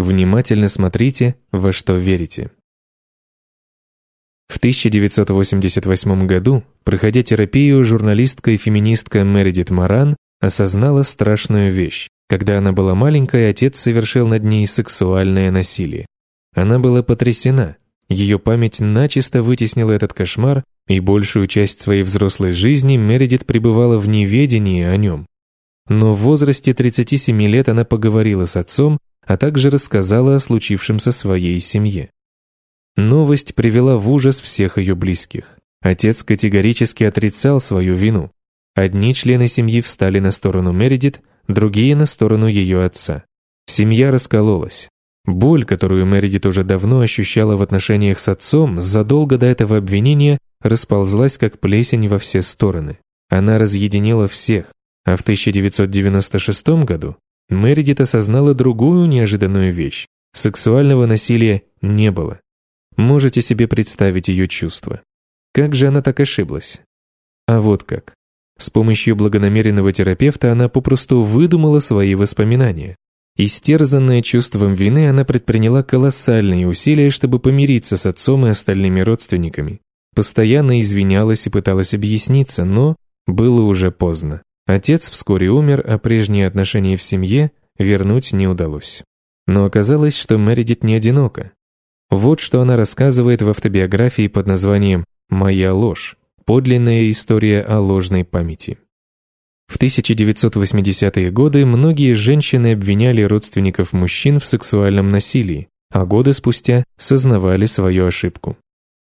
Внимательно смотрите, во что верите. В 1988 году, проходя терапию, журналистка и феминистка Мередит Маран осознала страшную вещь. Когда она была маленькой, отец совершил над ней сексуальное насилие. Она была потрясена. Ее память начисто вытеснила этот кошмар, и большую часть своей взрослой жизни Мередит пребывала в неведении о нем. Но в возрасте 37 лет она поговорила с отцом, а также рассказала о случившемся своей семье. Новость привела в ужас всех ее близких. Отец категорически отрицал свою вину. Одни члены семьи встали на сторону Мередит, другие — на сторону ее отца. Семья раскололась. Боль, которую Мередит уже давно ощущала в отношениях с отцом, задолго до этого обвинения расползлась как плесень во все стороны. Она разъединила всех, а в 1996 году Мередит осознала другую неожиданную вещь. Сексуального насилия не было. Можете себе представить ее чувства. Как же она так ошиблась? А вот как. С помощью благонамеренного терапевта она попросту выдумала свои воспоминания. Истерзанная чувством вины, она предприняла колоссальные усилия, чтобы помириться с отцом и остальными родственниками. Постоянно извинялась и пыталась объясниться, но было уже поздно. Отец вскоре умер, а прежние отношения в семье вернуть не удалось. Но оказалось, что Мередит не одинока. Вот что она рассказывает в автобиографии под названием «Моя ложь. Подлинная история о ложной памяти». В 1980-е годы многие женщины обвиняли родственников мужчин в сексуальном насилии, а годы спустя сознавали свою ошибку.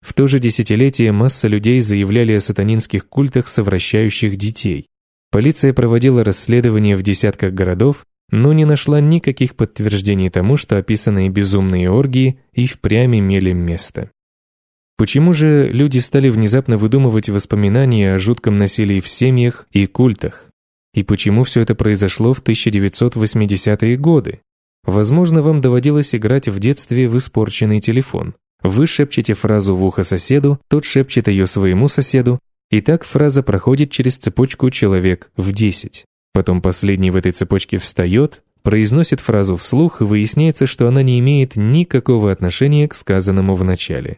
В то же десятилетие масса людей заявляли о сатанинских культах совращающих детей. Полиция проводила расследования в десятках городов, но не нашла никаких подтверждений тому, что описанные безумные оргии и впрямь имели место. Почему же люди стали внезапно выдумывать воспоминания о жутком насилии в семьях и культах? И почему все это произошло в 1980-е годы? Возможно, вам доводилось играть в детстве в испорченный телефон. Вы шепчете фразу в ухо соседу, тот шепчет ее своему соседу, и так фраза проходит через цепочку человек в 10. Потом последний в этой цепочке встает, произносит фразу вслух, и выясняется, что она не имеет никакого отношения к сказанному в начале.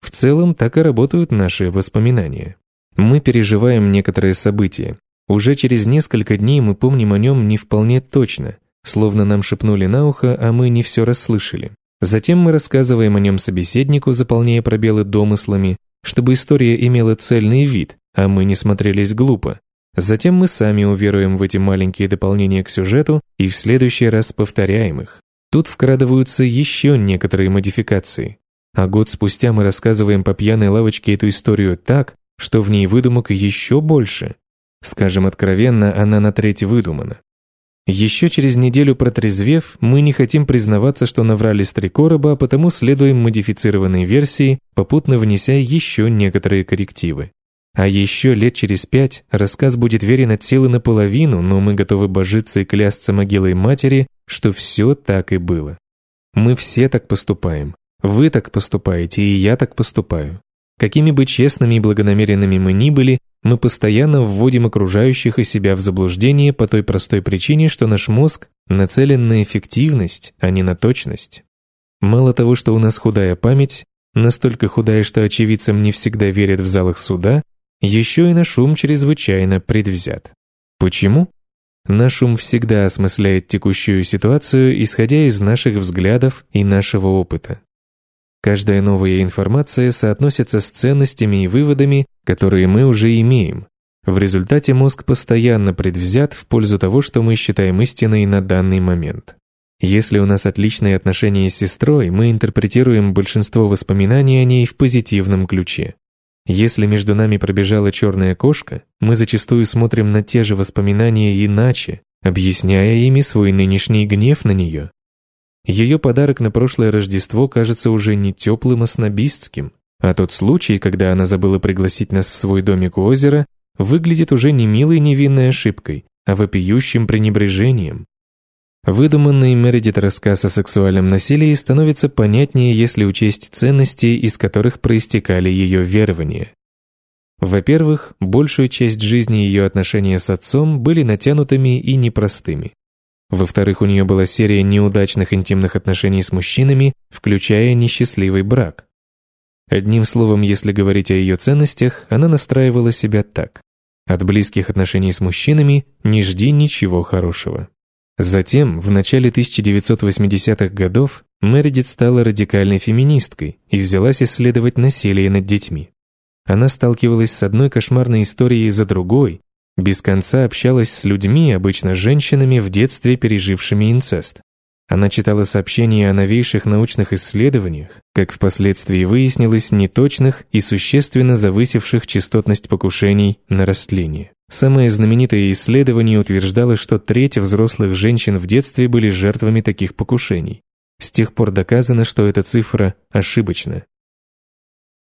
В целом, так и работают наши воспоминания. Мы переживаем некоторые события, уже через несколько дней мы помним о нем не вполне точно, словно нам шепнули на ухо, а мы не все расслышали. Затем мы рассказываем о нем собеседнику, заполняя пробелы домыслами, чтобы история имела цельный вид, а мы не смотрелись глупо. Затем мы сами уверуем в эти маленькие дополнения к сюжету и в следующий раз повторяем их. Тут вкрадываются еще некоторые модификации. А год спустя мы рассказываем по пьяной лавочке эту историю так, что в ней выдумок еще больше. Скажем откровенно, она на треть выдумана. Еще через неделю протрезвев, мы не хотим признаваться, что наврали с три короба, а потому следуем модифицированной версии, попутно внеся еще некоторые коррективы. А еще лет через пять рассказ будет верен от силы наполовину, но мы готовы божиться и клясться могилой матери, что все так и было. Мы все так поступаем. Вы так поступаете, и я так поступаю. Какими бы честными и благонамеренными мы ни были, мы постоянно вводим окружающих и себя в заблуждение по той простой причине, что наш мозг нацелен на эффективность, а не на точность. Мало того, что у нас худая память, настолько худая, что очевидцам не всегда верят в залах суда, еще и наш ум чрезвычайно предвзят. Почему? Наш ум всегда осмысляет текущую ситуацию, исходя из наших взглядов и нашего опыта. Каждая новая информация соотносится с ценностями и выводами, которые мы уже имеем. В результате мозг постоянно предвзят в пользу того, что мы считаем истиной на данный момент. Если у нас отличные отношения с сестрой, мы интерпретируем большинство воспоминаний о ней в позитивном ключе. Если между нами пробежала черная кошка, мы зачастую смотрим на те же воспоминания иначе, объясняя ими свой нынешний гнев на нее. Ее подарок на прошлое Рождество кажется уже не теплым, а снобистским, а тот случай, когда она забыла пригласить нас в свой домик у озера, выглядит уже не милой невинной ошибкой, а вопиющим пренебрежением. Выдуманный Мередит рассказ о сексуальном насилии становится понятнее, если учесть ценности, из которых проистекали ее верования. Во-первых, большую часть жизни ее отношения с отцом были натянутыми и непростыми. Во-вторых, у нее была серия неудачных интимных отношений с мужчинами, включая несчастливый брак. Одним словом, если говорить о ее ценностях, она настраивала себя так. От близких отношений с мужчинами не жди ничего хорошего. Затем, в начале 1980-х годов, Мередит стала радикальной феминисткой и взялась исследовать насилие над детьми. Она сталкивалась с одной кошмарной историей за другой, без конца общалась с людьми, обычно женщинами, в детстве пережившими инцест. Она читала сообщения о новейших научных исследованиях, как впоследствии выяснилось, неточных и существенно завысивших частотность покушений на растление. Самое знаменитое исследование утверждало, что треть взрослых женщин в детстве были жертвами таких покушений. С тех пор доказано, что эта цифра ошибочна.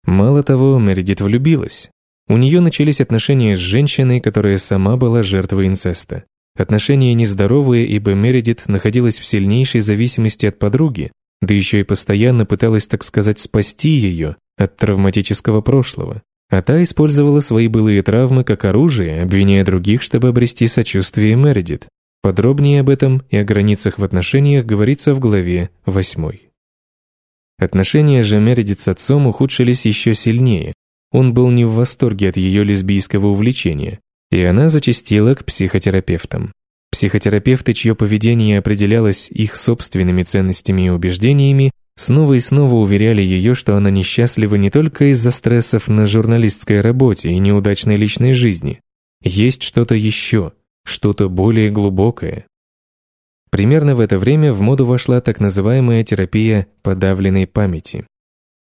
Мало того, Мередит влюбилась. У нее начались отношения с женщиной, которая сама была жертвой инцеста. Отношения нездоровые, ибо Мередит находилась в сильнейшей зависимости от подруги, да еще и постоянно пыталась, так сказать, спасти ее от травматического прошлого. А та использовала свои былые травмы как оружие, обвиняя других, чтобы обрести сочувствие Мередит. Подробнее об этом и о границах в отношениях говорится в главе 8. Отношения же Мередит с отцом ухудшились еще сильнее. Он был не в восторге от ее лесбийского увлечения, и она зачастила к психотерапевтам. Психотерапевты, чье поведение определялось их собственными ценностями и убеждениями, снова и снова уверяли ее, что она несчастлива не только из-за стрессов на журналистской работе и неудачной личной жизни. Есть что-то еще, что-то более глубокое. Примерно в это время в моду вошла так называемая терапия подавленной памяти.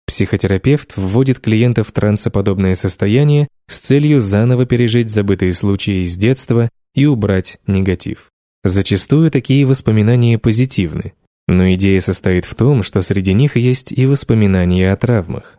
Психотерапевт вводит клиента в трансоподобное состояние с целью заново пережить забытые случаи из детства и убрать негатив. Зачастую такие воспоминания позитивны, но идея состоит в том, что среди них есть и воспоминания о травмах.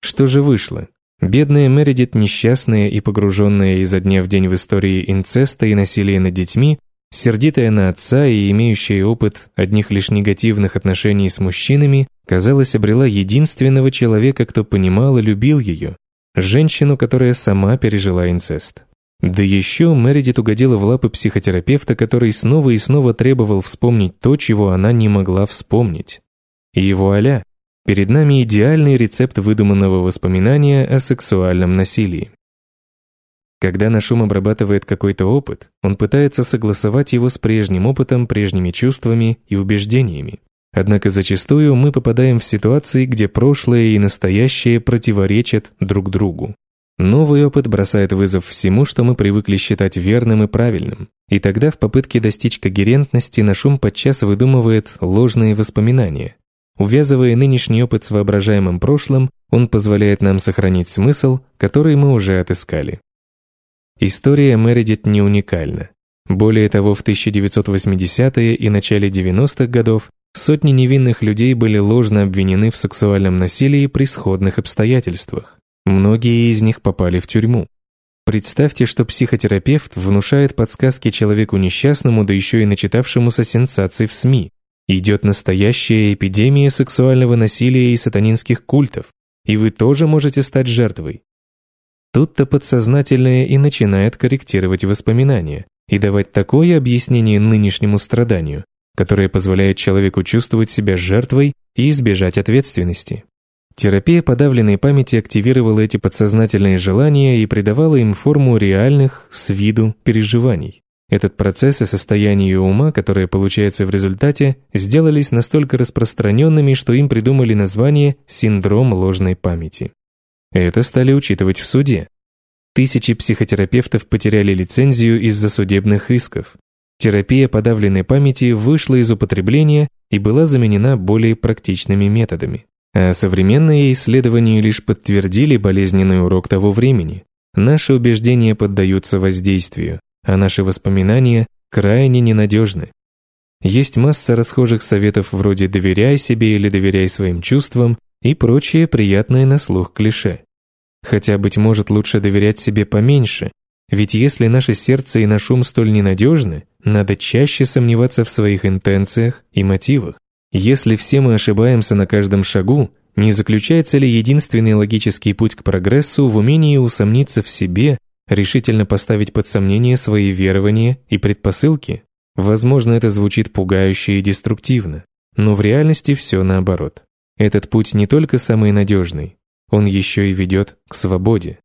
Что же вышло? Бедная Мередит, несчастная и погруженная изо дня в день в истории инцеста и насилия над детьми, сердитая на отца и имеющая опыт одних лишь негативных отношений с мужчинами, казалось, обрела единственного человека, кто понимал и любил ее, женщину, которая сама пережила инцест. Да еще Мередит угодила в лапы психотерапевта, который снова и снова требовал вспомнить то, чего она не могла вспомнить. И вуаля, перед нами идеальный рецепт выдуманного воспоминания о сексуальном насилии. Когда наш ум обрабатывает какой-то опыт, он пытается согласовать его с прежним опытом, прежними чувствами и убеждениями. Однако зачастую мы попадаем в ситуации, где прошлое и настоящее противоречат друг другу. Новый опыт бросает вызов всему, что мы привыкли считать верным и правильным. И тогда в попытке достичь когерентности наш ум подчас выдумывает ложные воспоминания. Увязывая нынешний опыт с воображаемым прошлым, он позволяет нам сохранить смысл, который мы уже отыскали. История Мередит не уникальна. Более того, в 1980-е и начале 90-х годов сотни невинных людей были ложно обвинены в сексуальном насилии при сходных обстоятельствах. Многие из них попали в тюрьму. Представьте, что психотерапевт внушает подсказки человеку несчастному, да еще и начитавшемуся сенсаций в СМИ. Идет настоящая эпидемия сексуального насилия и сатанинских культов, и вы тоже можете стать жертвой. Тут-то подсознательное и начинает корректировать воспоминания и давать такое объяснение нынешнему страданию, которое позволяет человеку чувствовать себя жертвой и избежать ответственности. Терапия подавленной памяти активировала эти подсознательные желания и придавала им форму реальных, с виду, переживаний. Этот процесс и состояние ума, которое получается в результате, сделались настолько распространенными, что им придумали название «синдром ложной памяти». Это стали учитывать в суде. Тысячи психотерапевтов потеряли лицензию из-за судебных исков. Терапия подавленной памяти вышла из употребления и была заменена более практичными методами. А современные исследования лишь подтвердили болезненный урок того времени. Наши убеждения поддаются воздействию, а наши воспоминания крайне ненадежны. Есть масса расхожих советов вроде «доверяй себе» или «доверяй своим чувствам», и прочие приятные на слух клише. Хотя, быть может, лучше доверять себе поменьше, ведь если наше сердце и наш ум столь ненадежны, надо чаще сомневаться в своих интенциях и мотивах. Если все мы ошибаемся на каждом шагу, не заключается ли единственный логический путь к прогрессу в умении усомниться в себе, решительно поставить под сомнение свои верования и предпосылки? Возможно, это звучит пугающе и деструктивно, но в реальности все наоборот. Этот путь не только самый надежный, он еще и ведет к свободе.